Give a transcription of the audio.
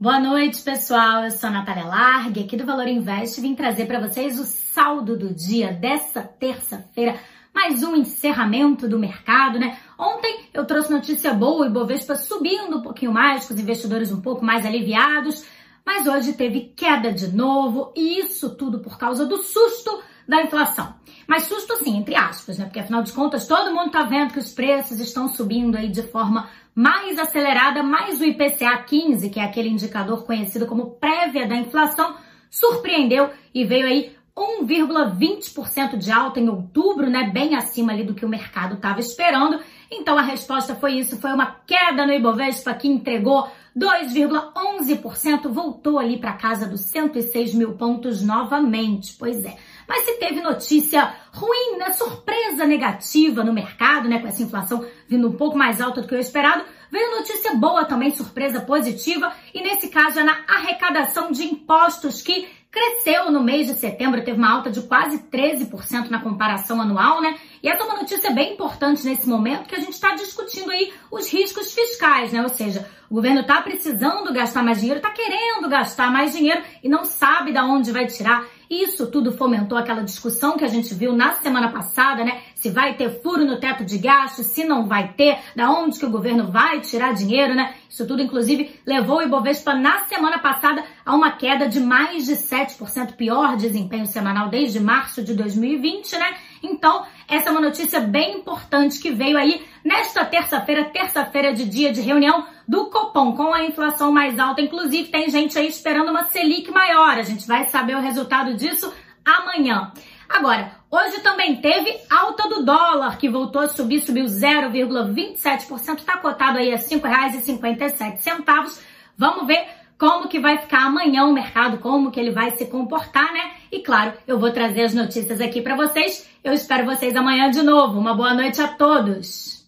Boa noite, pessoal. Eu sou a Natália Largue, aqui do Valor Invest, vim trazer para vocês o saldo do dia dessa terça-feira, mais um encerramento do mercado, né? Ontem eu trouxe notícia boa, e Bovespa subindo um pouquinho mais, com os investidores um pouco mais aliviados, mas hoje teve queda de novo, e isso tudo por causa do susto da inflação. Mas susto assim, entre aspas, né? Porque afinal de contas todo mundo tá vendo que os preços estão subindo aí de forma mais acelerada, mais o IPCA 15, que é aquele indicador conhecido como prévia da inflação, surpreendeu e veio aí 1,20% de alta em outubro, né, bem acima ali do que o mercado estava esperando. Então a resposta foi isso, foi uma queda no Ibovespa que entregou 2,11%, voltou ali para casa dos 106 mil pontos novamente. Pois é. Mas se teve notícia ruim, né, surpresa negativa no mercado, né, com essa inflação vindo um pouco mais alta do que o esperado, veio notícia boa também, surpresa positiva, e nesse caso é na arrecadação de impostos que cresceu no mês de setembro, teve uma alta de quase 13% na comparação anual, né? E essa é uma notícia bem importante nesse momento que a gente está discutindo aí os riscos fiscais, né? Ou seja, o governo está precisando gastar mais dinheiro, está querendo gastar mais dinheiro e não sabe de onde vai tirar. Isso tudo fomentou aquela discussão que a gente viu na semana passada, né? Se vai ter furo no teto de gastos, se não vai ter, da onde que o governo vai tirar dinheiro, né? Isso tudo, inclusive, levou o Ibovespa na semana passada a uma queda de mais de 7%, pior desempenho semanal desde março de 2020, né? Então, essa é uma notícia bem importante que veio aí nesta terça-feira, terça-feira de dia de reunião do Copom, com a inflação mais alta. Inclusive, tem gente aí esperando uma Selic maior. A gente vai saber o resultado disso amanhã. Agora, hoje também teve alta do dólar, que voltou a subir, subiu 0,27%, está cotado aí a R$ 5,57. Vamos ver como que vai ficar amanhã o mercado, como que ele vai se comportar, né? E claro, eu vou trazer as notícias aqui para vocês. Eu espero vocês amanhã de novo. Uma boa noite a todos.